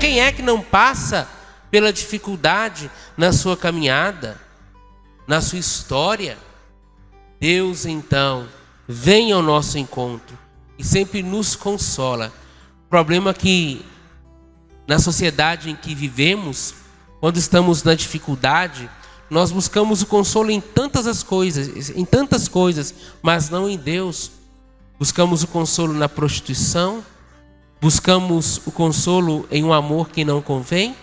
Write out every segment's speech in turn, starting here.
Quem é que não passa pela dificuldade na sua caminhada, na sua história? Deus então vem ao nosso encontro e sempre nos consola. O problema é que na sociedade em que vivemos, quando estamos na dificuldade, nós buscamos o consolo em tantas as coisas, em tantas coisas, mas não em Deus. Buscamos o consolo na prostituição, buscamos o consolo em um amor que não convém,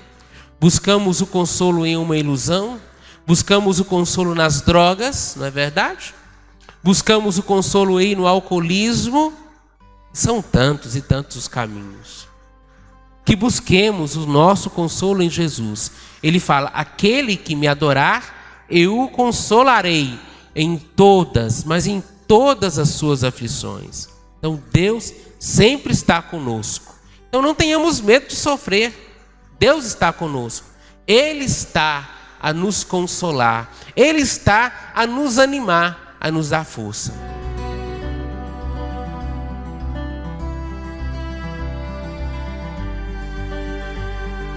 buscamos o consolo em uma ilusão, buscamos o consolo nas drogas, não é verdade? Buscamos o consolo aí no alcoolismo. São tantos e tantos os caminhos. Que busquemos o nosso consolo em Jesus. Ele fala: aquele que me adorar, eu o consolarei em todas, mas em todas as suas aflições. Então Deus sempre está conosco. Então não tenhamos medo de sofrer. Deus está conosco. Ele está a nos consolar. Ele está a nos animar a nos dar força.